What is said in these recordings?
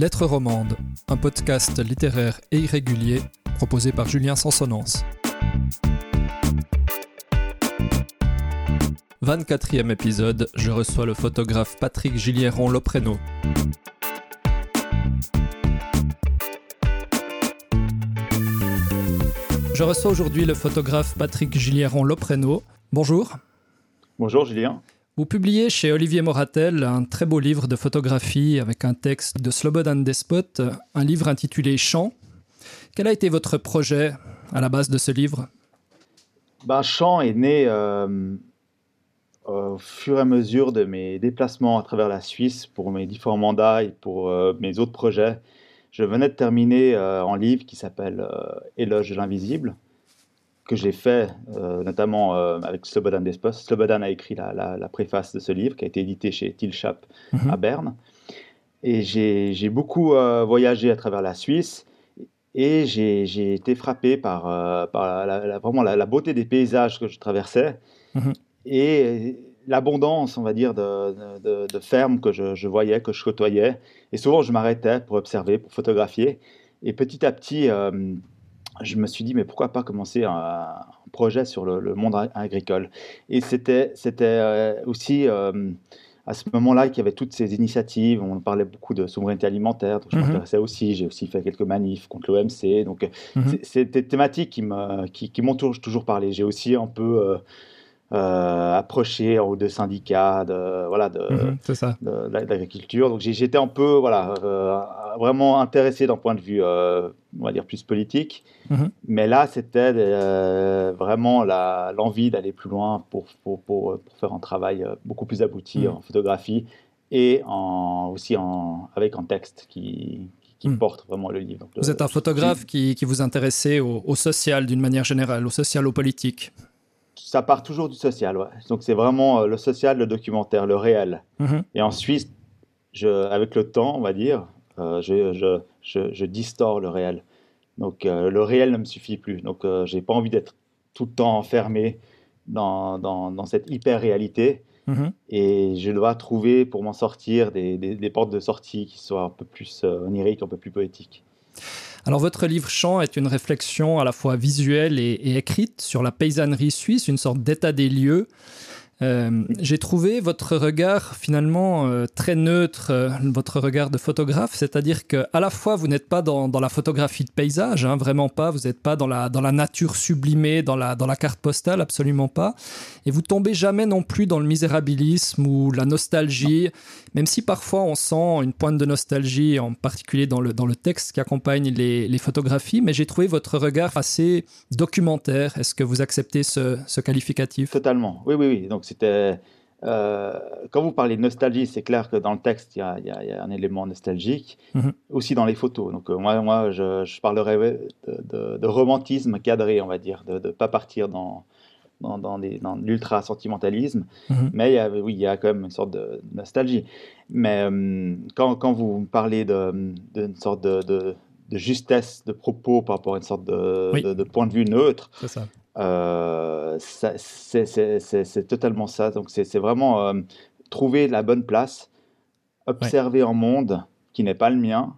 Lettres romandes, un podcast littéraire et irrégulier proposé par Julien Sansonance. 24e épisode, je reçois le photographe Patrick Gilieron Lopreno. Je reçois aujourd'hui le photographe Patrick Gilieron Lopreno. Bonjour. Bonjour Julien. Vous publiez chez Olivier Moratel un très beau livre de photographie avec un texte de Slobodan Despot, un livre intitulé Chant. Quel a été votre projet à la base de ce livre? Ben, Chant est né euh, au fur et à mesure de mes déplacements à travers la Suisse pour mes différents mandats et pour euh, mes autres projets. Je venais de terminer euh, un livre qui s'appelle Éloge de l'invisible que j'ai fait, euh, notamment euh, avec Slobodan Despos. Slobodan a écrit la, préface de ce livre qui a été édité chez Tilschap mhm. à Berne. Et j'ai beaucoup euh, voyagé à travers la Suisse et j'ai été frappé par, par la, vraiment la, beauté des paysages que je traversais mhm. et l'abondance, on va dire, de, de, fermes que je, je, voyais, que je côtoyais. Et souvent, je m'arrêtais pour observer, pour photographier. Et petit à petit, je me suis dit, mais pourquoi pas commencer un, projet sur le, monde agricole Et c'était euh, aussi euh, à ce moment-là qu'il y avait toutes ces initiatives. On parlait beaucoup de souveraineté alimentaire, donc je mhm. m'intéressais aussi. J'ai aussi fait quelques manifs contre l'OMC. Donc, mhm. c'était des thématiques qui m'ont qui, toujours, parlé. J'ai aussi un peu. Euh, euh, approché en haut de syndicats, de voilà, de, mhm, l'agriculture. Donc j'étais un peu voilà euh, vraiment intéressé d'un point de vue euh, on va dire plus politique. Mhm. Mais là c'était vraiment l'envie d'aller plus loin pour, pour, pour, faire un travail beaucoup plus abouti mhm. en photographie et en, aussi en, avec un texte qui, qui porte vraiment le livre. Vous êtes un photographe qui, qui vous intéressait au, au social d'une manière générale, au social, au politique ça part toujours du social. Ouais. Donc c'est vraiment euh, le social, le documentaire, le réel. Mhm. Et ensuite, je, avec le temps, on va dire, euh, je, je, je, distors le réel. Donc euh, le réel ne me suffit plus. Donc j'ai pas envie d'être tout le temps enfermé dans, dans, dans cette hyper-réalité. Mhm. Et je dois trouver pour m'en sortir des, des, des, portes de sortie qui soient un peu plus oniriques, un peu plus poétiques. Alors votre livre Chant est une réflexion à la fois visuelle et, et écrite sur la paysannerie suisse, une sorte d'état des lieux euh, j'ai trouvé votre regard finalement euh, très neutre, euh, votre regard de photographe, c'est-à-dire que à la fois vous n'êtes pas dans, la photographie de paysage, hein, vraiment pas, vous n'êtes pas dans la, nature sublimée, dans la, carte postale, absolument pas, et vous tombez jamais non plus dans le misérabilisme ou la nostalgie, même si parfois on sent une pointe de nostalgie, en particulier dans le, texte qui accompagne les, photographies, mais j'ai trouvé votre regard assez documentaire. Est-ce que vous acceptez ce, ce qualificatif? Totalement, oui, oui, oui. Donc c'était. Euh, quand vous parlez de nostalgie, c'est clair que dans le texte, il y, a, un élément nostalgique, mhm. aussi dans les photos. Donc, euh, moi, moi je, parlerai de, romantisme cadré, on va dire, de ne pas partir dans, dans, dans, dans l'ultra-sentimentalisme. Mhm. Mais il y a, oui, il y a quand même une sorte de nostalgie. Mais euh, quand, quand, vous parlez d'une sorte de, justesse de propos par rapport à une sorte de, point de vue neutre, ça. Euh, c'est totalement ça. Donc, c'est vraiment euh, trouver la bonne place, observer un monde qui n'est pas le mien,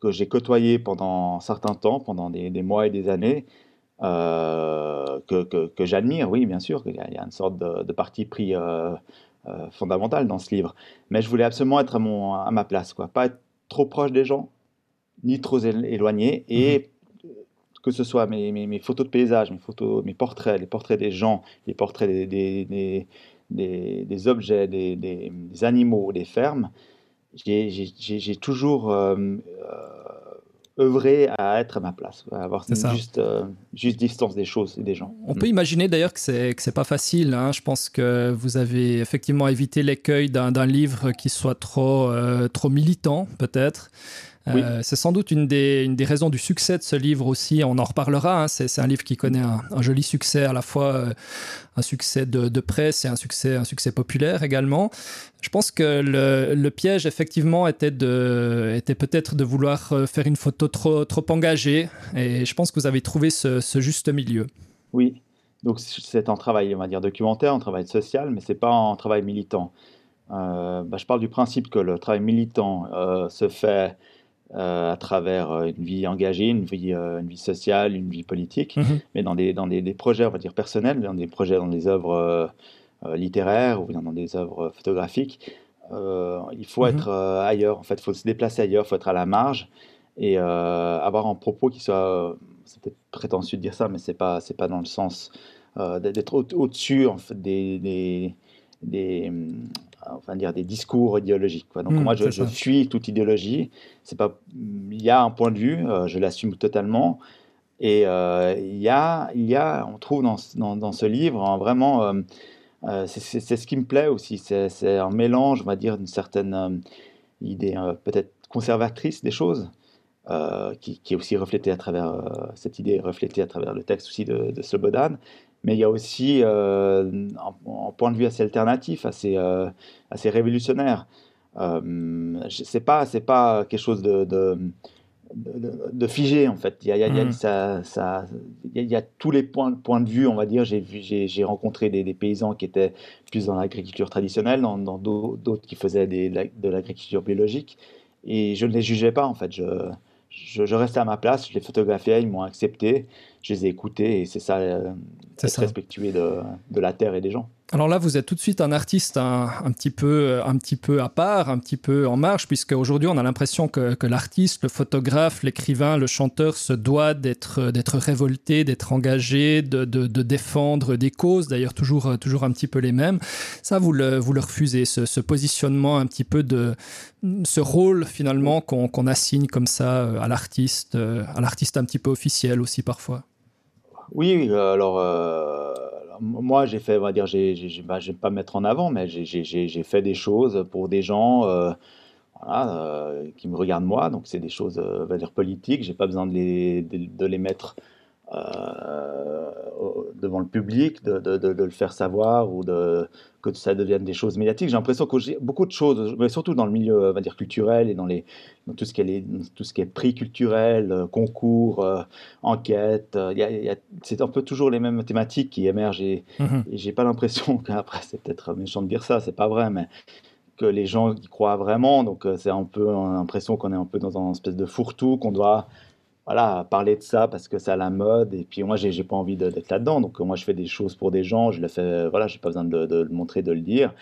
que j'ai côtoyé pendant un certain temps, pendant des, mois et des années, euh, que, que, j'admire, oui, bien sûr. Il y, a, une sorte de, parti pris fondamental dans ce livre. Mais je voulais absolument être à, mon, à ma place, quoi. Pas être trop proche des gens, ni trop éloigné, et mhm que ce soit mes, mes, photos de paysage, mes, photos, mes portraits, les portraits des gens, les portraits des, des, des, des objets, des, animaux, des fermes, j'ai toujours euh, euh, œuvré à être à ma place, à avoir une juste, euh, juste distance des choses et des gens. On peut imaginer d'ailleurs que c'est que c'est pas facile. Hein. Je pense que vous avez effectivement évité l'écueil d'un livre qui soit trop trop militant peut-être. Euh, c'est sans doute une des, une des, raisons du succès de ce livre aussi. On en reparlera. Hein. C'est un livre qui connaît un, joli succès, à la fois euh, un succès de, presse et un succès, un succès populaire également. Je pense que le, le piège, effectivement, était, de, était peut-être de vouloir euh, faire une photo trop, trop engagée. Et je pense que vous avez trouvé ce, ce juste milieu. Oui. Donc c'est un travail, on va dire, documentaire, un travail social, mais c'est pas un travail militant. bah, je parle du principe que le travail militant se fait à travers une vie engagée, une vie, une vie sociale, une vie politique, mhm. mais dans, des, dans des, des, projets, on va dire, personnels, dans des projets, dans des œuvres littéraires ou dans des œuvres photographiques. il faut mhm. être ailleurs, en fait, il faut se déplacer ailleurs, il faut être à la marge et avoir un propos qui soit, c'est peut-être prétentieux de dire ça, mais c'est pas, c'est pas dans le sens d'être au-dessus en fait, des, des, des, enfin dire des discours idéologiques. Quoi. Donc mmh, moi, je, je, fuis toute idéologie. C'est pas, il y a un point de vue, euh, je l'assume totalement. Et euh, il y a, il y a, on trouve dans, dans, dans ce livre hein, vraiment, euh, c'est ce qui me plaît aussi. C'est un mélange, on va dire, d'une certaine idée peut-être conservatrice des choses. qui, qui, est aussi reflétée à travers cette idée reflétée à travers le texte aussi de, de Slobodan, mais il y a aussi euh, un, point de vue assez alternatif, assez, euh, assez révolutionnaire. Euh, c'est pas c'est pas quelque chose de, de, de, figé en fait. Il y a, il y a, mmh. ça, ça, il y a tous les points, points de vue, on va dire. J'ai rencontré des, des, paysans qui étaient plus dans l'agriculture traditionnelle, dans d'autres qui faisaient des, de l'agriculture biologique, et je ne les jugeais pas en fait. Je, je, je, restais à ma place, je les photographiais, ils m'ont accepté, je les ai écoutés et c'est ça, euh, être respectueux de, de, la terre et des gens. Alors là, vous êtes tout de suite un artiste un, un, petit, peu, un petit peu à part, un petit peu en marche, puisque aujourd'hui on a l'impression que, que l'artiste, le photographe, l'écrivain, le chanteur se doit d'être d'être révolté, d'être engagé, de, de, de, défendre des causes, d'ailleurs toujours, toujours un petit peu les mêmes. Ça, vous le, vous le refusez, ce, ce positionnement un petit peu de ce rôle finalement qu'on qu assigne comme ça à l'artiste, à l'artiste un petit peu officiel aussi parfois. Oui, alors euh, moi j'ai fait, on va dire, j'ai, bah, je vais pas mettre en avant, mais j'ai fait des choses pour des gens euh, euh, qui me regardent moi, donc c'est des choses, on va dire, politiques, j'ai pas besoin de les, de, les mettre euh, devant le public, de, de, le faire savoir ou de, que ça devienne des choses médiatiques. J'ai l'impression que beaucoup de choses, mais surtout dans le milieu on va dire, culturel et dans, les, dans tout, ce qui est tout ce qui est prix culturel, euh, concours, euh, enquête. c'est un peu toujours les mêmes thématiques qui émergent et, mm-hmm. et j'ai pas l'impression qu'après, c'est peut-être méchant de dire ça, c'est pas vrai, mais que les gens y croient vraiment. Donc c'est un peu l'impression qu'on est un peu dans une espèce de fourre-tout, qu'on doit voilà, parler de ça parce que c'est à la mode. Et puis moi, j'ai, pas envie d'être là-dedans. Donc moi, je fais des choses pour des gens. Je le fais, voilà, j'ai pas besoin de, de, le montrer, de le dire.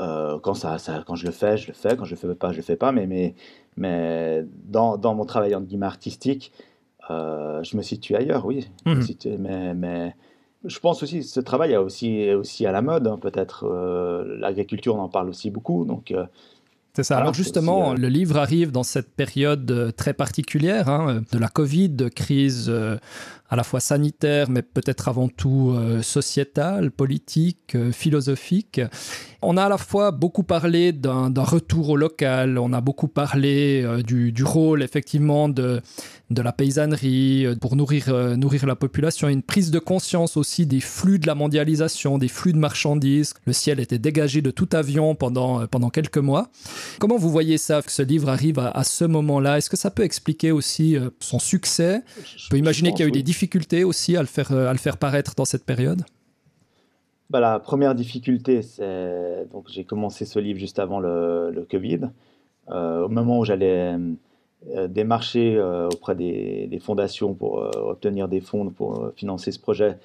Euh, quand, ça, ça, quand je le fais, je le fais. Quand je le fais pas, je le fais pas. Mais, mais, mais dans, dans mon travail en guillemets artistique, euh, je me situe ailleurs, oui. Mmh. mais, mais je pense aussi ce travail est aussi, aussi à la mode. Hein, peut-être euh, l'agriculture, on en parle aussi beaucoup. Donc c'est ça. Alors justement, le livre arrive dans cette période euh, très particulière hein, de la Covid, de crise euh, à la fois sanitaire, mais peut-être avant tout euh, sociétale, politique, euh, philosophique. On a à la fois beaucoup parlé d'un retour au local, on a beaucoup parlé euh, du, du, rôle effectivement de, de la paysannerie euh, pour nourrir, euh, nourrir la population, une prise de conscience aussi des flux de la mondialisation, des flux de marchandises. Le ciel était dégagé de tout avion pendant, euh, pendant quelques mois. Comment vous voyez ça, que ce livre arrive à, à ce moment-là? Est-ce que ça peut expliquer aussi euh, son succès? On peut imaginer qu'il y a eu des difficultés aussi à le faire, euh, à le faire paraître dans cette période? Bah, La première difficulté, c'est. Donc, j'ai commencé ce livre juste avant le, le Covid. Euh, au moment où j'allais euh, démarcher euh, auprès des, des, fondations pour obtenir des fonds pour financer ce projet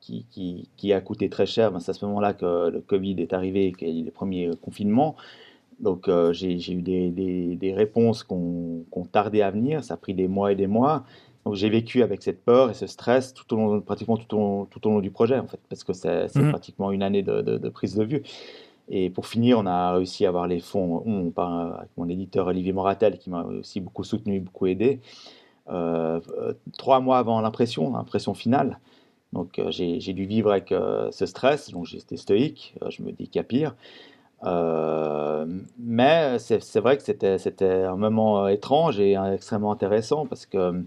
qui, qui, qui, a coûté très cher, ben, c'est à ce moment-là que le Covid est arrivé, qu'il y a eu les premiers confinements. Donc, j'ai eu des, des, des réponses qu'on qu tardait à venir. Ça a pris des mois et des mois. Donc j'ai vécu avec cette peur et ce stress tout au long, pratiquement tout au long, tout au long du projet, en fait, parce que c'est mmh. pratiquement une année de, de, de, prise de vue. Et pour finir, on a réussi à avoir les fonds on, par, avec mon éditeur Olivier Moratel, qui m'a aussi beaucoup soutenu, beaucoup aidé. Euh, trois mois avant l'impression, l'impression finale. Donc euh, j'ai dû vivre avec euh, ce stress, donc j'étais stoïque, je me dis qu'il y a pire. Euh, mais c'est vrai que c'était un moment étrange et extrêmement intéressant parce que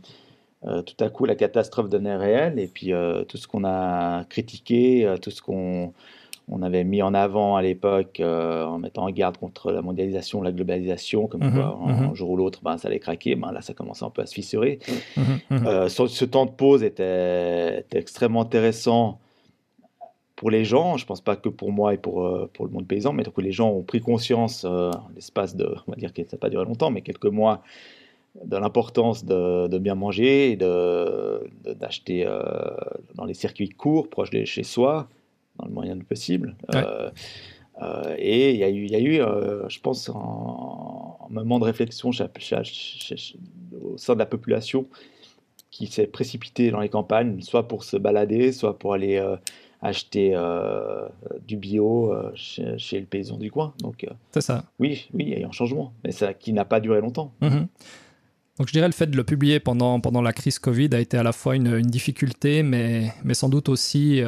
euh, tout à coup la catastrophe devenait réelle et puis euh, tout ce qu'on a critiqué, euh, tout ce qu'on on avait mis en avant à l'époque euh, en mettant en garde contre la mondialisation, la globalisation, comme mmh, quoi un, mmh. jour ou l'autre ben, ça allait craquer, ben, là ça commençait un peu à se fissurer. Mmh, ce, ce, temps de pause était, était, extrêmement intéressant pour les gens, je pense pas que pour moi et pour, pour le monde paysan, mais que les gens ont pris conscience, l'espace de, on va dire que ça n'a pas duré longtemps, mais quelques mois, de l'importance de, bien manger et d'acheter de, dans les circuits courts, proches de chez soi, dans le moyen possible. et il y a eu, y a eu je pense, un, moment de réflexion au sein de la population qui s'est précipité dans les campagnes, soit pour se balader, soit pour aller acheter euh, du bio euh, chez, le paysan du coin. Donc, euh, c'est ça. Oui, oui, il y a eu un changement, mais ça qui n'a pas duré longtemps. Mhm. Donc je dirais le fait de le publier pendant, pendant la crise Covid a été à la fois une, une difficulté, mais, mais sans doute aussi,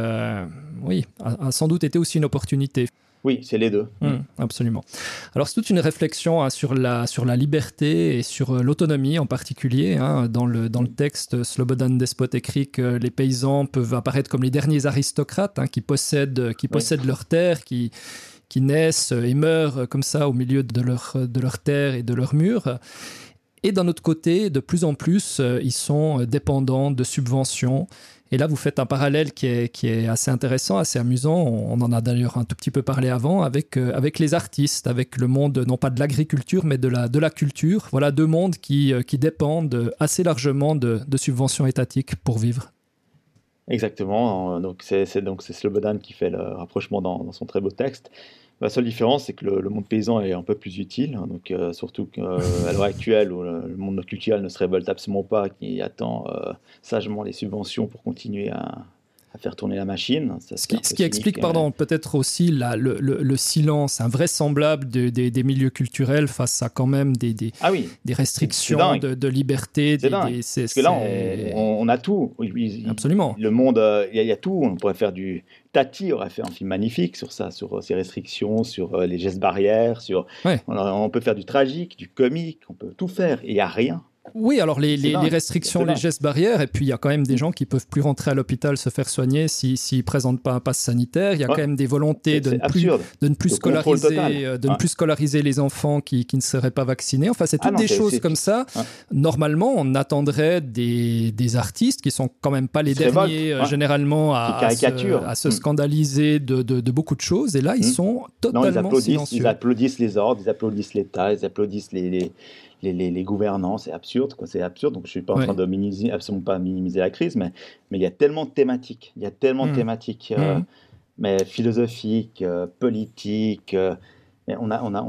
oui, a, sans doute été aussi une opportunité. Oui, c'est les deux. Mmh, absolument. Alors c'est toute une réflexion hein, sur, la, sur la liberté et sur euh, l'autonomie en particulier. Hein. Dans, le, dans le texte, Slobodan Despot écrit que les paysans peuvent apparaître comme les derniers aristocrates hein, qui possèdent, qui possèdent leurs terres, qui, qui naissent et meurent comme ça au milieu de leur, de leur terre et de leurs murs. Et d'un autre côté, de plus en plus, euh, ils sont dépendants de subventions et là, vous faites un parallèle qui est, qui est assez intéressant, assez amusant. On, en a d'ailleurs un tout petit peu parlé avant avec, euh, avec les artistes, avec le monde non pas de l'agriculture, mais de la, de la culture. Voilà deux mondes qui, euh, qui dépendent assez largement de, de subventions étatiques pour vivre. Exactement. Donc c'est donc c'est Slobodan qui fait le rapprochement dans, dans, son très beau texte. La seule différence, c'est que le, monde paysan est un peu plus utile. Hein, donc, euh, surtout qu'à l'heure actuelle, où le, monde culturel ne se révolte absolument pas, qui attend euh, sagement les subventions pour continuer à faire tourner la machine. ce qui, explique, hein. pardon, peut-être aussi la, le, le, silence invraisemblable de, des milieux culturels face à quand même des, des, ah oui. des restrictions de, de, liberté. C'est Parce que là, on, a tout. Absolument. Le monde, euh, il y, a tout. On pourrait faire du. Tati aurait fait un film magnifique sur ça, sur euh, ces restrictions, sur euh, les gestes barrières, sur. On, on, peut faire du tragique, du comique, on peut tout faire. Il n'y a rien. Oui, alors les, les, restrictions, les gestes barrières, et puis il y a quand même des gens qui peuvent plus rentrer à l'hôpital se faire soigner s'ils ne présentent pas un passe sanitaire. Il y a quand même des volontés de ne, plus, de ne plus scolariser, euh, de ne plus scolariser les enfants qui, qui, ne seraient pas vaccinés. Enfin, c'est ah toutes des choses comme ça. Normalement, on attendrait des, des, artistes qui sont quand même pas les derniers euh, généralement à, à, se, à se, hmm. scandaliser de, de, beaucoup de choses. Et là, ils hmm. sont totalement non, ils applaudissent, silencieux. Ils applaudissent les ordres, ils applaudissent l'État, ils applaudissent les les, les, gouvernants, c'est absurde, quoi, c'est absurde. Donc je suis pas en train de minimiser, absolument pas minimiser la crise, mais mais il y a tellement de thématiques, il y a tellement de mmh. thématiques, euh, mmh. mais philosophiques, euh, politiques. Euh, on a, on a,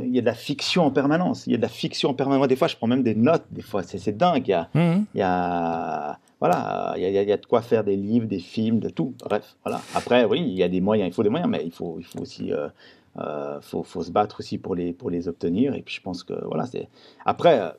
il y a de la fiction en permanence. Il y a de la fiction en permanence. Des fois, je prends même des notes. Des fois, c'est dingue. Il y a, mmh. il y a voilà, il y, a, il y, a, de quoi faire des livres, des films, de tout. Bref, voilà. Après, oui, il y a des moyens. Il faut des moyens, mais il faut, il faut aussi euh, faut, faut, se battre aussi pour les, pour les obtenir. Et puis je pense que voilà, c'est. Après,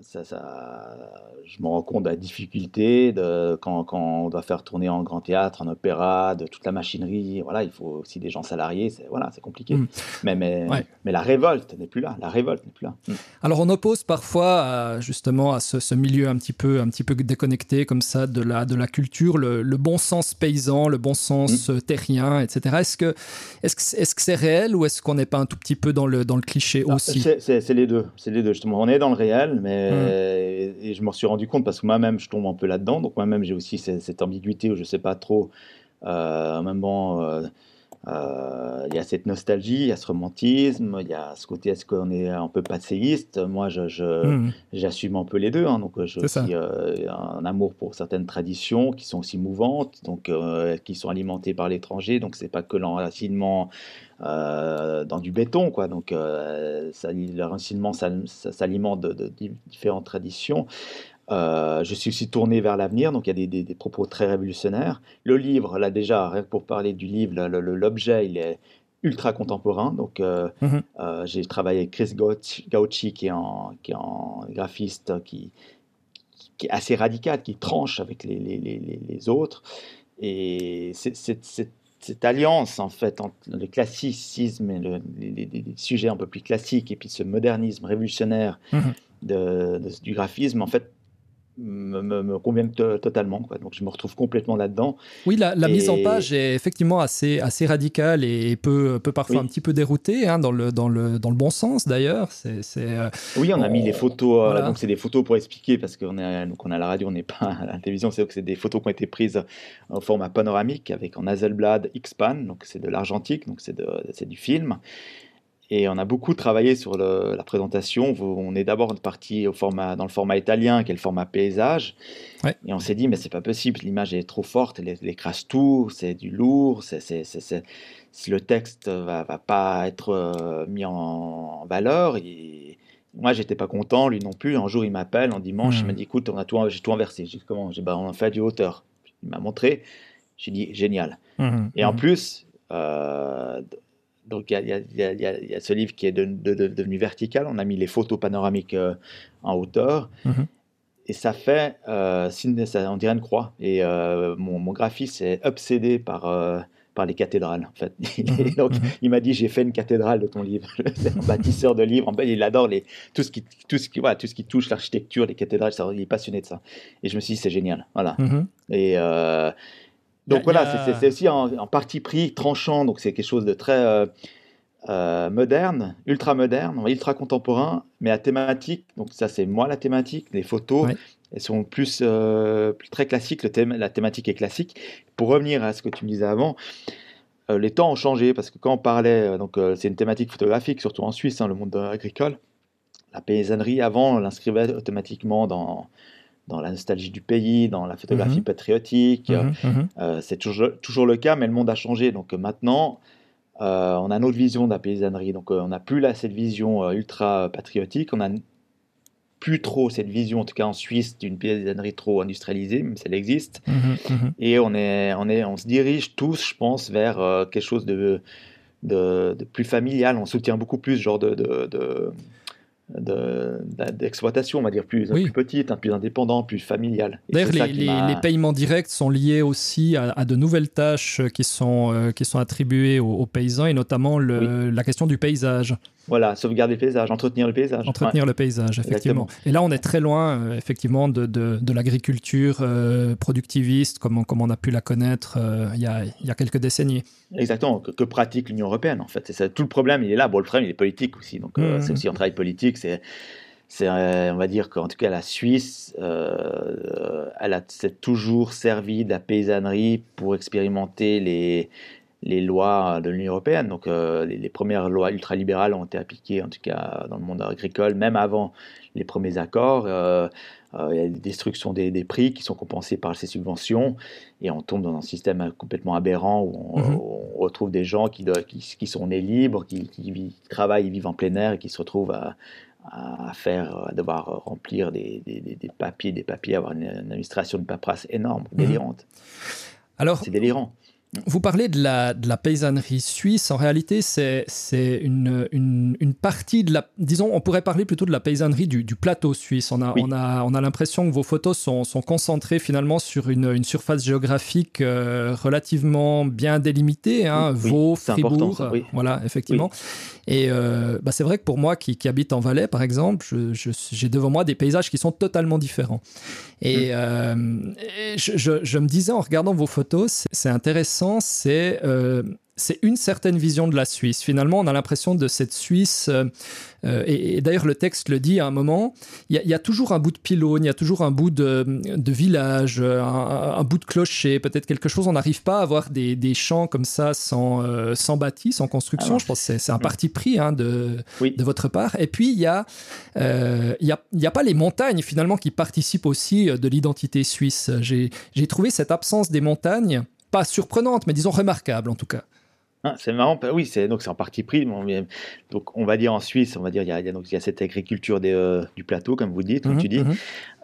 ça, ça, je me rends compte de la difficulté de, quand, quand, on doit faire tourner en grand théâtre, en opéra, de toute la machinerie. Voilà, il faut aussi des gens salariés. C'est voilà, c'est compliqué. Mm. Mais mais, mais la révolte n'est plus là. La révolte n'est plus là. Mm. Alors on oppose parfois justement à ce, ce, milieu un petit peu un petit peu déconnecté comme ça de la de la culture, le, le bon sens paysan, le bon sens mm. terrien, etc. Est-ce que est-ce que est-ce que c'est réel ou est-ce qu'on n'est pas un tout petit peu dans le dans le cliché aussi? C'est les deux. C'est les deux justement. On est dans le réel, mais euh, et, je m'en suis rendu compte parce que moi-même, je tombe un peu là-dedans. Donc moi-même, j'ai aussi cette, ambiguïté où je ne sais pas trop. Euh, même bon, euh, euh, il y a cette nostalgie, il y a ce romantisme, il y a ce côté est-ce qu'on est un peu passéiste? Moi, je, mmh. j'assume un peu les deux. Hein. donc, j'ai aussi un amour pour certaines traditions qui sont aussi mouvantes, donc qui sont alimentées par l'étranger. Donc, c'est pas que l'enracinement euh, dans du béton, quoi. Donc, euh, ça, le racinement s'alimente de, différentes traditions. Euh, je suis aussi tourné vers l'avenir, donc il y a des, propos très révolutionnaires. Le livre, là déjà, rien que pour parler du livre, l'objet, il est ultra contemporain. Donc, mhm. j'ai travaillé avec Chris Gauchi, qui est un, qui est graphiste qui, qui, est assez radical, qui tranche avec les, les, les, les autres. Et cette alliance en fait entre le classicisme et les, sujets un peu plus classiques et puis ce modernisme révolutionnaire mhm. de, du graphisme en fait me, me, convient totalement. Quoi. Donc je me retrouve complètement là-dedans. Oui, la, mise en page est effectivement assez, assez radicale et peut, peut parfois un petit peu dérouter, hein, dans, le, dans, le, dans le bon sens d'ailleurs. C'est, euh, oui, on a mis les photos, euh, donc c'est des photos pour expliquer, parce qu'on est, donc on a la radio, on n'est pas à la télévision, c'est que c'est des photos qui ont été prises en format panoramique avec en Hasselblad X-Pan, donc c'est de l'argentique, donc c'est, de, c'est du film. Et on a beaucoup travaillé sur la présentation. On est d'abord parti au format, dans le format italien, qui est le format paysage. Et on s'est dit, mais c'est pas possible, l'image est trop forte, elle, écrase tout, c'est du lourd, c'est, le texte va, va pas être euh, mis en, valeur. Et moi, j'étais pas content, lui non plus. Un jour, il m'appelle en dimanche, il hmm. m'a dit, écoute, on a tout, j'ai tout inversé. J'ai dit, comment? J'ai, bah, On a fait du hauteur. Il m'a montré. J'ai dit, génial. Hmm. Et en hmm. plus, euh, donc il y, a ce livre qui est devenu vertical. On a mis les photos panoramiques euh, en hauteur. Mhm. Et ça fait, euh, ça, on dirait une croix. Et euh, mon, mon, graphiste est obsédé par, par les cathédrales. En fait. Mhm. donc mhm. il m'a dit j'ai fait une cathédrale de ton livre. C'est un bâtisseur de livres. Il adore les, tout, ce qui, tout, ce qui, voilà, tout ce qui touche l'architecture, les cathédrales. il est passionné de ça. Et je me suis dit c'est génial. Voilà. Et donc voilà, c'est aussi en, parti pris tranchant, donc c'est quelque chose de très euh, euh, moderne, ultra moderne, ultra contemporain, mais à thématique. Donc ça c'est moi la thématique, les photos. Elles sont plus, euh, plus très classiques, le thème, la thématique est classique. Pour revenir à ce que tu me disais avant, les temps ont changé parce que quand on parlait, donc c'est une thématique photographique, surtout en Suisse, hein, le monde agricole. La paysannerie, avant, on l'inscrivait automatiquement dans, dans la nostalgie du pays, dans la photographie mhm. patriotique. Mhm, mhm. Euh, c'est toujours, toujours le cas, mais le monde a changé. Donc euh, maintenant, euh, on a une autre vision de la paysannerie. Donc on n'a plus là cette vision ultra patriotique. On n'a plus trop cette vision, en tout cas en Suisse, d'une paysannerie trop industrialisée, même si elle existe. Et on, est, on, est, on se dirige tous, je pense, vers quelque chose de, de, plus familial. On soutient beaucoup plus ce genre de, de d'exploitation, on va dire, plus, plus petite, plus indépendante, plus familiale. D'ailleurs, les, les, paiements directs sont liés aussi à, de nouvelles tâches qui sont, euh, qui sont attribuées aux, paysans, et notamment le, la question du paysage. Voilà, sauvegarder le paysage, entretenir le paysage. Entretenir le paysage, effectivement. Et là, on est très loin, euh, effectivement, de, de, de l'agriculture euh, productiviste, comme on, comme on a pu la connaître euh, il, y a, il y a quelques décennies. Exactement, que, pratique l'Union européenne, en fait. Ça, tout le problème, il est là. Bon, le problème, il est politique aussi. Donc, mmh. c'est aussi un travail politique. C'est, on va dire qu'en tout cas, la Suisse, elle s'est toujours servi de la paysannerie pour expérimenter les les lois de l'Union européenne. Donc euh, les, premières lois ultralibérales ont été appliquées, en tout cas dans le monde agricole, même avant les premiers accords. Euh, euh, il y a des destructions des, prix qui sont compensés par ces subventions et on tombe dans un système complètement aberrant où on, mhm. retrouve des gens qui, qui, sont nés libres, qui, qui, travaillent, vivent en plein air et qui se retrouvent à, faire, à devoir remplir des, papiers, des papiers, avoir une, administration de paperasse énorme, mhm. délirante. Alors, c'est délirant. Vous parlez de la, de la, paysannerie suisse. En réalité, c'est une, une, une, partie de la. Disons, on pourrait parler plutôt de la paysannerie du, du plateau suisse. On a, on a, on a l'impression que vos photos sont, sont concentrées finalement sur une, une surface géographique euh, relativement bien délimitée. Hein, Vaud, Fribourg. Voilà, effectivement. Et euh, bah, c'est vrai que pour moi qui, qui, habite en Valais, par exemple, j'ai devant moi des paysages qui sont totalement différents. Et, mm. euh, je, je, je, me disais en regardant vos photos, c'est intéressant, c'est euh, c'est une certaine vision de la Suisse. Finalement, on a l'impression de cette Suisse, euh, euh, et, d'ailleurs le texte le dit à un moment, il y, a toujours un bout de pylône, il y a toujours un bout de, village, un, bout de clocher, peut-être quelque chose. On n'arrive pas à avoir des, champs comme ça sans, euh, sans bâti, sans construction. Ah Je pense que c'est un parti pris hein, de, de votre part. Et puis, il n'y a, il y a, pas les montagnes finalement qui participent aussi de l'identité suisse. J'ai trouvé cette absence des montagnes pas surprenante, mais disons remarquable en tout cas. Ah, c'est marrant, oui, c'est donc c'est en partie pris. Donc on va dire en Suisse, on va dire il y a, donc il y a cette agriculture des, euh, du plateau, comme vous dites, comme mhm, tu dis. Mhm.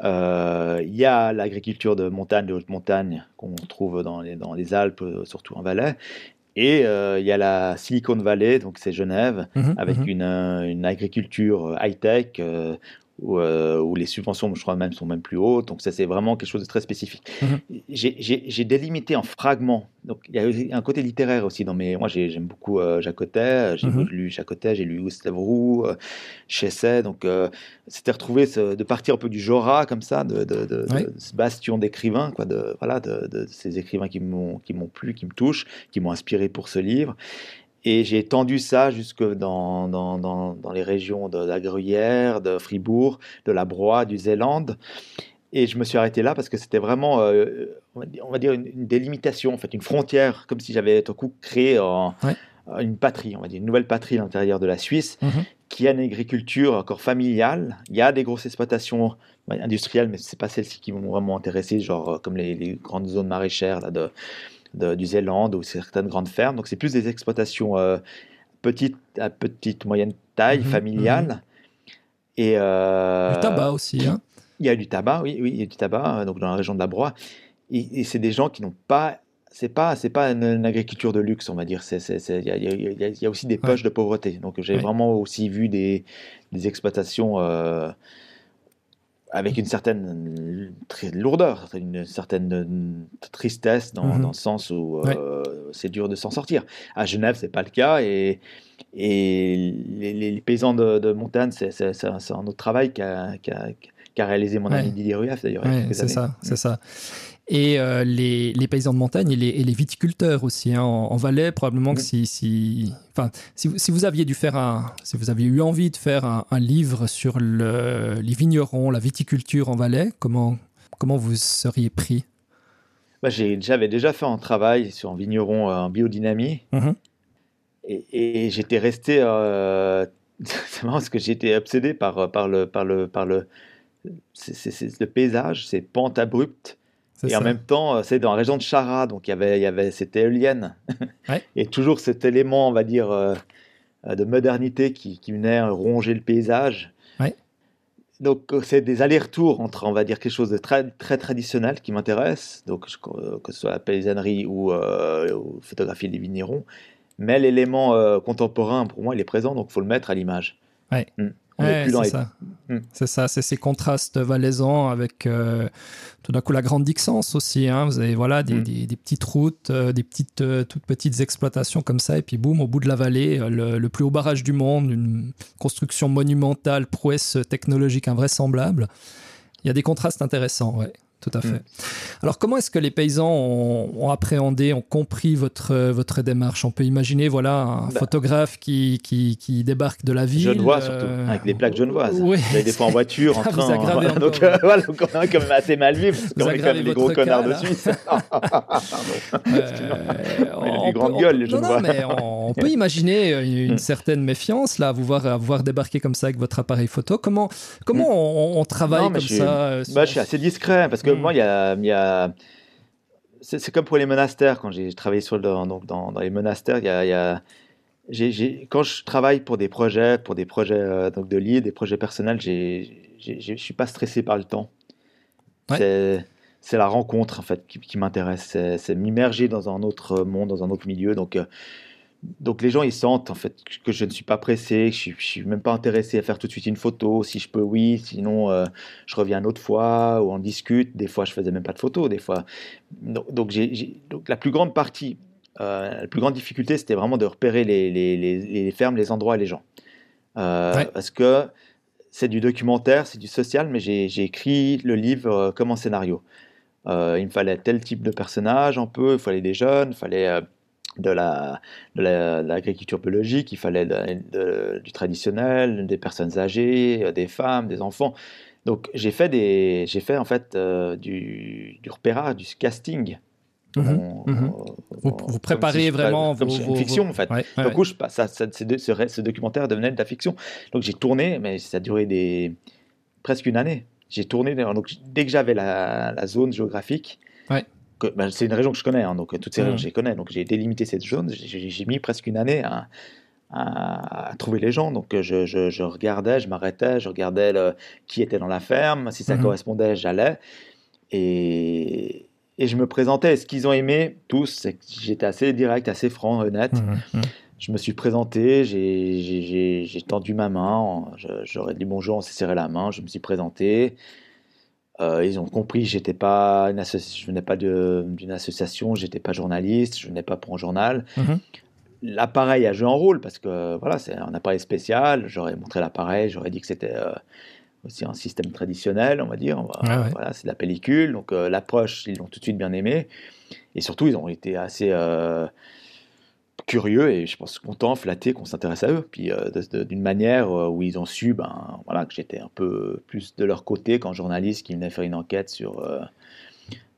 Euh, il y a l'agriculture de montagne, de haute montagne qu'on trouve dans les, dans les Alpes, euh, surtout en Valais. Et il y a la Silicon Valley, donc c'est Genève, mhm, avec une, une, agriculture high-tech euh, où, les subventions, je crois même, sont même plus hautes. Donc ça, c'est vraiment quelque chose de très spécifique. Mhm. J'ai délimité en fragments. Donc il y a un côté littéraire aussi dans mes. Moi, j'aime beaucoup euh, Jacotet. J'ai mhm. lu Jacotet, j'ai lu Gustave Roux, euh, Chesset. Donc c'était retrouvé de partir un peu du Jora comme ça, de, de, ce bastion d'écrivains, quoi, de voilà, de, ces écrivains qui m'ont qui m'ont plu, qui me touchent, qui m'ont inspiré pour ce livre. Et j'ai étendu ça jusque dans, dans, dans, dans, les régions de la Gruyère, de Fribourg, de la Broye, du Zélande. Et je me suis arrêté là parce que c'était vraiment, euh, on va dire, une, délimitation, en fait, une frontière, comme si j'avais tout coup créé un, une patrie, on va dire, une nouvelle patrie à l'intérieur de la Suisse, Mhm. qui a une agriculture encore familiale. Il y a des grosses exploitations industrielles, mais c'est pas celles-ci qui m'ont vraiment intéressé, genre euh, comme les, les grandes zones maraîchères là, de, de- du Zélande ou certaines grandes fermes. Donc c'est plus des exploitations euh, petites à petite moyenne taille, Mhm, familiales. Et euh, Du tabac aussi. Hein. il y a du tabac, oui, oui, il y a du tabac euh, donc dans la région de la Broye. Et, et c'est des gens qui n'ont pas, c'est pas, c'est pas une, une agriculture de luxe, on va dire. C'est, il y, a, y y aussi des poches de pauvreté. Donc j'ai Ouais. vraiment aussi vu des, des exploitations euh, avec une certaine très lourdeur, une certaine tristesse dans, Mhm. dans le sens où euh, c'est dur de s'en sortir. À Genève, c'est pas le cas et et les, paysans de, de montagne, c'est, un, autre travail qu'a, réalisé mon ami. Didier Rueff d'ailleurs. Ouais, c'est ça, c'est ça. Et euh, les, les paysans de montagne et les, et les viticulteurs aussi hein, en, en Valais, probablement que Mhm. si, si, enfin, si, vous, si vous aviez dû faire un, si vous aviez eu envie de faire un, un livre sur le, les vignerons, la viticulture en Valais, comment, comment vous seriez pris? Bah, j'avais déjà fait un travail sur un vigneron euh, en biodynamie Mhm. et, et j'étais resté. euh, c'est marrant parce que j'étais obsédé par, par, le, par, le, par le, le paysage, ces pentes abruptes. Et en même temps, euh, c'est dans la région de Chara, donc il y avait, il y avait cette éolienne. Ouais. Et toujours cet élément, on va dire, euh, euh, de modernité qui, qui venait ronger le paysage. Ouais. Donc c'est des allers-retours entre, on va dire, quelque chose de très, très traditionnel qui m'intéresse, donc que ce soit la paysannerie ou, euh, ou photographie des vignerons. Mais l'élément euh, contemporain, pour moi, il est présent, donc il faut le mettre à l'image. Ouais. Mm. Ouais, c'est ça. Hmm. C'est ça, c'est ces contrastes valaisans avec euh, tout d'un coup la grande Dixence aussi. hein. Vous avez voilà des, Hmm. des- des petites routes, euh, des petites euh, toutes petites exploitations comme ça, et puis boum, au bout de la vallée, le, le plus haut barrage du monde, une construction monumentale, prouesse technologique invraisemblable. Il y a des contrastes intéressants, ouais. Tout à fait. Hmm. Alors, comment est-ce que les paysans ont, ont appréhendé, ont compris votre, euh, votre démarche? On peut imaginer, voilà, un Bah. photographe qui, qui, qui débarque de la ville. Genevois surtout, euh, avec des plaques genevoises. Oui. Vous des fois en voiture, en vous train. voilà, encore. donc, euh, voilà, donc on est quand même assez mal vu, parce Vous qu'on est quand même des gros votre connards cas, de là. Suisse. Euh, a on grandes gueules, les non, non, Genevois. mais on, on peut imaginer une, Mm. certaine méfiance là, à vous voir, à vous voir débarquer comme ça avec votre appareil photo. Comment, comment on, on travaille Mm. Non, comme je suis- ça euh, Bah, je suis assez discret, parce que Moi, il y a. C'est comme pour les monastères, quand j'ai travaillé sur le, donc dans, dans les monastères, il y a. y quand je travaille pour des projets, pour des projets euh, donc de livres, des projets personnels, je suis pas stressé par le temps. Ouais. C'est la rencontre en fait qui, qui m'intéresse. C'est c'est m'immerger dans un autre monde, dans un autre milieu. Donc euh, donc les gens ils sentent en fait que je ne suis pas pressé, que je je suis même pas intéressé à faire tout de suite une photo. Si je peux, oui. Sinon, euh, je reviens une autre fois ou on discute. Des fois, je faisais même pas de photos. Des fois, donc, la plus grande partie, euh, la plus grande difficulté, c'était vraiment de repérer les, les, les, les fermes, les endroits et les gens. Euh, Ouais. Parce que c'est du documentaire, c'est du social, mais j'ai écrit le livre comme un scénario. Il me fallait tel type de personnage un peu, il fallait des jeunes, il fallait de la de la- de l'agriculture biologique, il fallait de- de- du traditionnel, des personnes âgées, euh, des femmes, des enfants. Donc j'ai fait des j'ai fait en fait euh, du, du repérage, du casting. On- mhm. on- Vous, préparez si je- vraiment comme vos, une fiction vos- en fait. Ouais, ouais, coup, je, ça, ça- ce, ce- ce documentaire devenait de la fiction. Donc j'ai tourné, mais ça a duré des, presque une année. J'ai tourné, donc dès que j'avais la, la zone géographique, Ouais. Ben, c'est une région que je connais, hein, donc toutes ces régions je les connais, donc j'ai délimité cette zone, j'ai mis presque une année à, à- à trouver les gens. Donc je, je- je regardais, je m'arrêtais, je regardais le- qui était dans la ferme, si ça Mhm. correspondait, j'allais. Et, et je me présentais. Ce qu'ils ont aimé, tous, c'est que j'étais assez direct, assez franc, honnête. Mhm. Je me suis présenté, j'ai- tendu ma main, j'aurais dit bonjour, on s'est serré la main, je me suis présenté. Euh, ils ont compris que j'étais pas une je venais pas d'une association, j'étais pas journaliste, je venais pas pour un journal. Mhm. L'appareil a joué un rôle parce que voilà, c'est un appareil spécial. J'aurais montré l'appareil, j'aurais dit que c'était euh, aussi un système traditionnel, on va dire. On va- Ouais, ouais. Voilà, c'est de la pellicule, donc euh, l'approche, ils l'ont tout de suite bien aimé. Et surtout, ils ont été assez curieux et je pense contents, flattés qu'on s'intéresse à eux. Puis euh, d'une manière euh, où ils ont su ben, voilà, que j'étais un peu plus de leur côté qu'en journaliste qui venait faire une enquête sur, euh,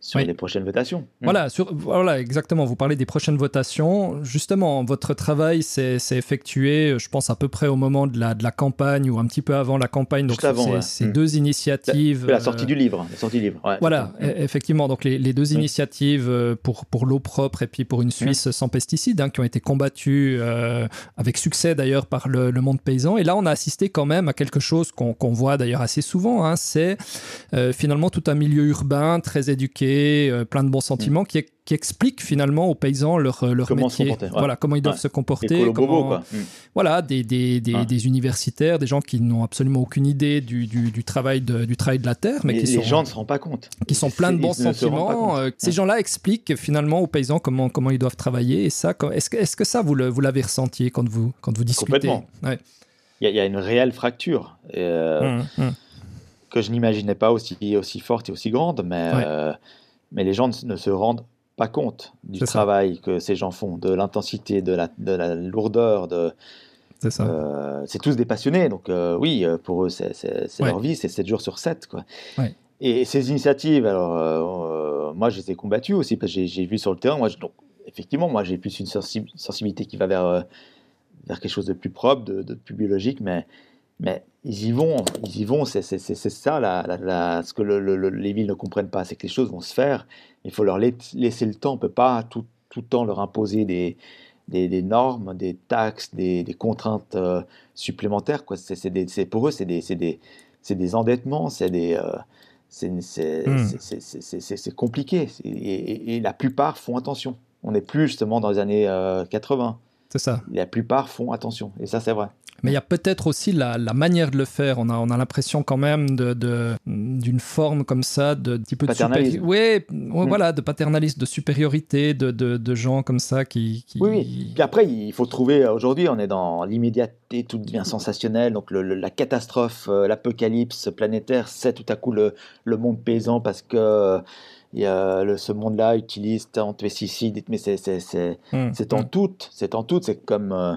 sur les prochaines votations. Hmm. Voilà, sur, voilà, exactement. Vous parlez des prochaines votations. Justement, votre travail s'est effectué, je pense, à peu près au moment de la, de la campagne ou un petit peu avant la campagne. Donc, avant, ces, deux initiatives. La, sortie du livre. La sortie du livre. voilà, e, effectivement. Donc, les, les deux initiatives pour, pour l'eau propre et puis pour une Suisse sans pesticides, hein, qui ont été combattues avec succès d'ailleurs par le, monde paysan. Et là, on a assisté quand même à quelque chose qu'on voit d'ailleurs assez souvent. Hein, C'est finalement tout un milieu urbain très éduqué, euh, plein de bons sentiments, qui, qui, explique finalement aux paysans leur, euh, leur métier. Voilà, comment ils doivent se comporter. Comment, mm. Voilà, des, des, des, universitaires, des gens qui n'ont absolument aucune idée du, du, travail, de, du travail de la terre. Mais qui les gens ne se rendent pas compte. Qui sont pleins de bons sentiments. Euh, ces gens-là expliquent finalement aux paysans comment, comment ils doivent travailler. Et ça, est-ce que, est que ça, vous l'avez ressenti quand vous, quand vous discutez? Complètement. Il y, a une réelle fracture. Mmh, mmh que je n'imaginais pas aussi, aussi forte et aussi grande, mais, euh, mais les gens ne, se rendent pas compte du travail que ces gens font, de l'intensité, de la, de la lourdeur, de, c'est ça. Euh, c'est tous des passionnés, donc euh, oui, pour eux, c'est, leur vie, c'est 7 jours sur 7. Quoi. Et ces initiatives, alors, moi, je les ai combattues aussi, parce que j'ai, vu sur le terrain, moi, donc, effectivement, moi, j'ai plus une sensibilité qui va vers, vers quelque chose de plus propre, de, de plus biologique, mais mais ils y vont, ils y vont, c'est ça la, ce que les villes ne comprennent pas, c'est que les choses vont se faire, il faut leur laisser le temps, on ne peut pas tout, tout, le temps leur imposer des, des, normes, des taxes, des, contraintes euh, supplémentaires. Quoi. pour eux, c'est des, des, endettements, c'est des... Euh, hmm. c'est compliqué et, la plupart font attention. On n'est plus justement dans les années 80. C'est ça. La plupart font attention et ça c'est vrai. Mais il y a peut-être aussi la, manière de le faire. On a, on a l'impression quand même d'une de, d'une forme comme ça, de petit peu de paternalisme. Oui, mm. voilà, de paternalisme, de supériorité, de, de, gens comme ça qui. Oui, oui. Puis après, il faut trouver. Aujourd'hui, on est dans l'immédiateté, tout devient sensationnel. Donc la catastrophe, euh, l'apocalypse planétaire, c'est tout à coup le, le monde paysan parce que. Le, ce monde-là utilise tant de pesticides, mais c'est c'est mm. en tout, c'est en tout, c'est comme euh,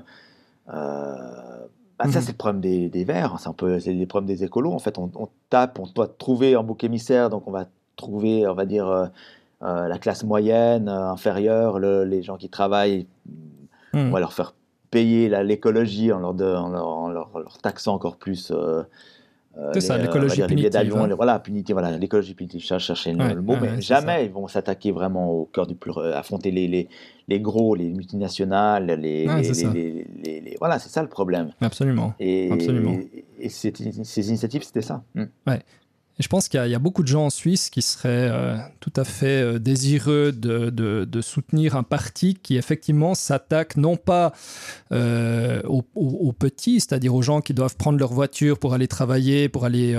euh, bah, ça, mhm. c'est le problème des, des verts, c'est un peu c'est le problème des écolos. En fait, on, tape, on doit trouver un bouc émissaire, donc on va trouver, on va dire, euh, euh, la classe moyenne, inférieure, les gens qui travaillent, on va leur faire payer l'écologie en, leur, en, leur, leur, taxant encore plus c'est ça, euh, l'écologie punitive. Hein. Voilà, punitive, voilà, l'écologie punitive, je cherchais le mot, mais jamais ils vont s'attaquer vraiment au cœur du plus, euh, affronter les, les, les gros, les multinationales, les, les, les voilà, c'est ça le problème. Absolument. Et, Absolument. et, ces initiatives, c'était ça. Mm. Ouais je pense qu'il y, a beaucoup de gens en Suisse qui seraient euh, tout à fait euh, désireux de, soutenir un parti qui effectivement s'attaque non pas euh, aux, petits, c'est-à-dire aux gens qui doivent prendre leur voiture pour aller travailler, pour aller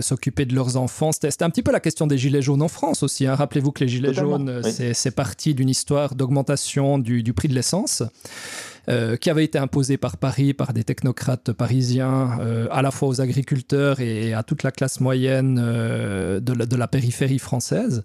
s'occuper de leurs enfants. C'était un petit peu la question des gilets jaunes en France aussi. Hein. Rappelez-vous que les gilets jaunes, c'est parti d'une histoire d'augmentation du, du prix de l'essence. Euh, qui avait été imposé par Paris, par des technocrates parisiens, euh, à la fois aux agriculteurs et à toute la classe moyenne euh, de la, périphérie française.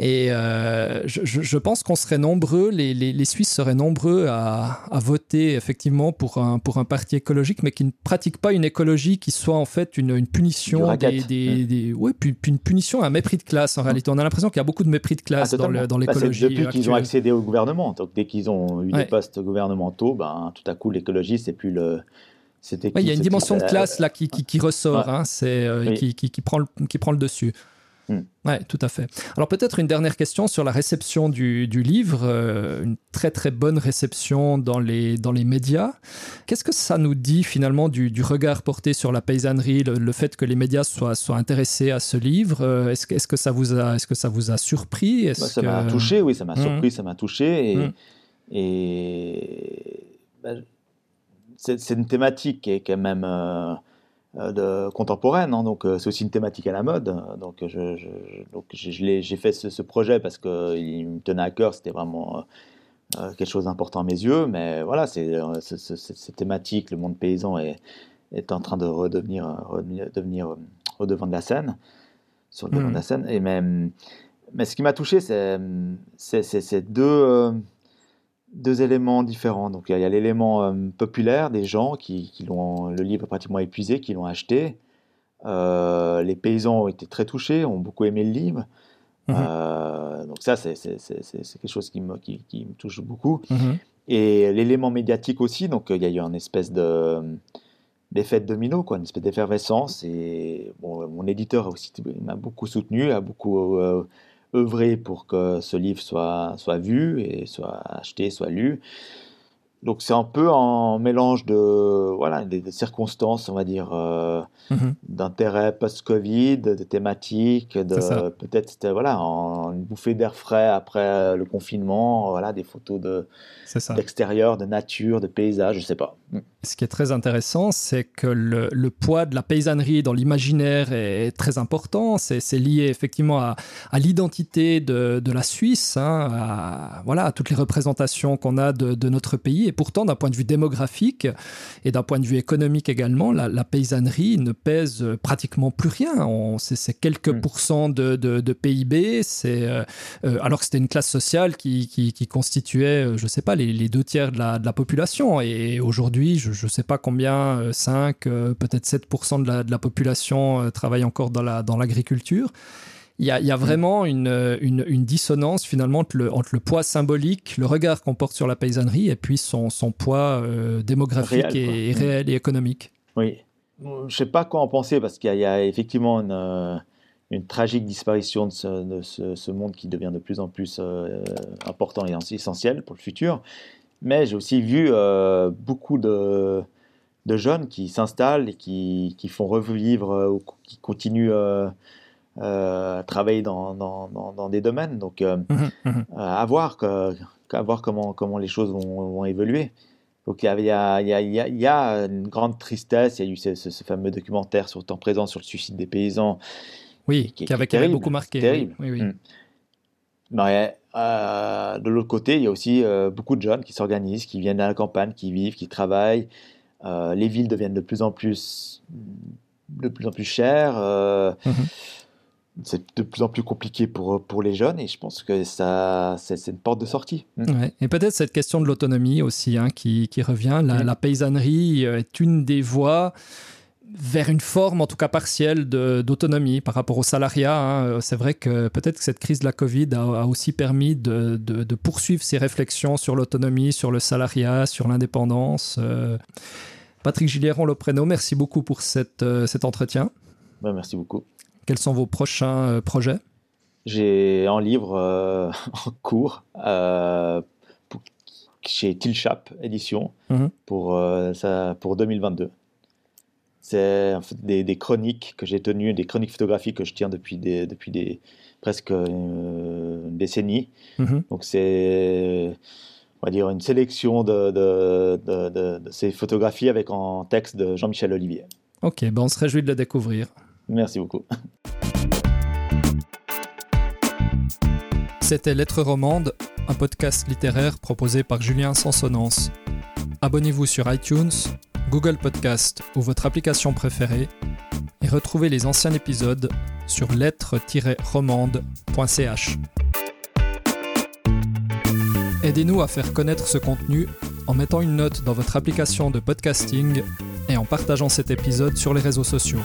Et euh, je, je, pense qu'on serait nombreux, les, les, les, Suisses seraient nombreux à, à, voter effectivement pour un, pour un parti écologique, mais qui ne pratique pas une écologie qui soit en fait une, une punition, des, des, des, ouais, puis, une punition, un mépris de classe en mmh. réalité. On a l'impression qu'il y a beaucoup de mépris de classe ah, dans bah, l'écologie. depuis qu'ils ont accédé au gouvernement, donc dès qu'ils ont eu des postes gouvernementaux, ben, tout à coup l'écologie c'est plus le il y a une dimension de classe là qui, qui, qui ressort, hein, c'est, euh, qui, qui, prend le, qui prend le dessus. Mm. Oui, tout à fait. Alors peut-être une dernière question sur la réception du, livre, euh, une très très bonne réception dans les, dans les médias. Qu'est-ce que ça nous dit finalement du, regard porté sur la paysannerie, le, fait que les médias soient, soient intéressés à ce livre? Euh, Est-ce que, est que, ça vous a, est-ce que ça vous a surpris? Bah, Ça m'a touché, oui, ça m'a mm. surpris, ça m'a touché. Et, mm. et bah, c'est, une thématique qui est quand même... Euh, de, contemporaine, hein, donc euh, c'est aussi une thématique à la mode. Donc, je, donc j'ai fait ce, projet parce qu'il me tenait à cœur, c'était vraiment euh, quelque chose d'important à mes yeux. Mais voilà, c'est cette thématique, le monde paysan est, est en train de redevenir, redevenir, au devant de la scène, sur le devant de la mmh. scène. Et même, mais ce qui m'a touché, c'est ces deux deux éléments différents. Donc il y a, l'élément euh, populaire des gens qui, qui l'ont le livre pratiquement épuisé, qui l'ont acheté. Euh, les paysans ont été très touchés, ont beaucoup aimé le livre. Mhm. donc ça, c'est quelque chose qui me, qui, qui me touche beaucoup. Mhm. Et l'élément médiatique aussi, donc il y a eu une espèce de d'effet de domino, quoi, une espèce d'effervescence. Et bon, mon éditeur aussi m'a beaucoup soutenu, a beaucoup œuvré pour que ce livre soit, soit vu et soit acheté, soit lu. Donc c'est un peu un mélange de voilà des, circonstances, on va dire, euh, mhm. d'intérêt post-Covid, de thématiques, de peut-être voilà une bouffée d'air frais après le confinement, voilà des photos de d'extérieur, de nature, de paysage, je sais pas. Mm. Ce qui est très intéressant, c'est que le, le, poids de la paysannerie dans l'imaginaire est, très important. C'est lié effectivement à, à l'identité de, de, la Suisse, hein, à, voilà, à toutes les représentations qu'on a de, de, notre pays. Et pourtant, d'un point de vue démographique et d'un point de vue économique également, la, la, paysannerie ne pèse pratiquement plus rien. C'est quelques mm. pourcents de, de, PIB. Euh, euh, alors que c'était une classe sociale qui, qui, qui constituait, euh, je sais pas, les, les, deux tiers de la, de la population. Et aujourd'hui, je ne sais pas combien, 5, peut-être 7% de la, de la population travaille encore dans l'agriculture. Dans il y, a, y a, vraiment une, une, une, dissonance finalement entre le, entre le, poids symbolique, le regard qu'on porte sur la paysannerie et puis son, son poids démographique et, réel et économique. Oui, je ne sais pas quoi en penser parce qu'il y, a effectivement une, une tragique disparition de, ce, de ce, ce, monde qui devient de plus en plus important et essentiel pour le futur. Mais j'ai aussi vu euh, beaucoup de, de, jeunes qui s'installent et qui, qui, font revivre euh, ou qui continuent euh, travailler dans, dans, dans, des domaines. Donc, mmh mmh à, voir, à voir comment, comment les choses vont, vont évoluer. Donc il y, a, il, y a, il, y a, il y a, une grande tristesse. Il y a eu ce, ce, fameux documentaire sur le temps présent sur le suicide des paysans. Oui, qui, qui avait, beaucoup marqué. Terrible. Oui, oui. Mmh. Mais, euh, de l'autre côté, il y a aussi euh, beaucoup de jeunes qui s'organisent, qui viennent à la campagne, qui vivent, qui travaillent. Euh, les villes deviennent de plus en plus, de plus en plus chères. Mhm. C'est de plus en plus compliqué pour, pour les jeunes et je pense que ça, c'est, une porte de sortie. Mm. Et peut-être cette question de l'autonomie aussi hein, qui, qui, revient. La, la, paysannerie est une des voies vers une forme, en tout cas partielle, d'autonomie par rapport au salariat. Hein. C'est vrai que peut-être que cette crise de la Covid a, aussi permis de, de, poursuivre ces réflexions sur l'autonomie, sur le salariat, sur l'indépendance. Euh, Patrick Gilieron Lopreno, merci beaucoup pour cette, euh, cet entretien. Ben, merci beaucoup. Quels sont vos prochains euh, projets? J'ai un livre en cours chez Tilchap Édition mmh pour, ça, pour 2022. C'est des, chroniques que j'ai tenues, des chroniques photographiques que je tiens depuis, des, depuis des, presque une décennie. Mhm. Donc c'est, on va dire, une sélection de, de, de, ces photographies avec un texte de Jean-Michel Olivier. Ok, ben on se réjouit de le découvrir. Merci beaucoup. C'était Lettres Romande, un podcast littéraire proposé par Julien Sansonance. Abonnez-vous sur iTunes Google Podcast ou votre application préférée et retrouvez les anciens épisodes sur lettres-romande.ch. Aidez-nous à faire connaître ce contenu en mettant une note dans votre application de podcasting et en partageant cet épisode sur les réseaux sociaux.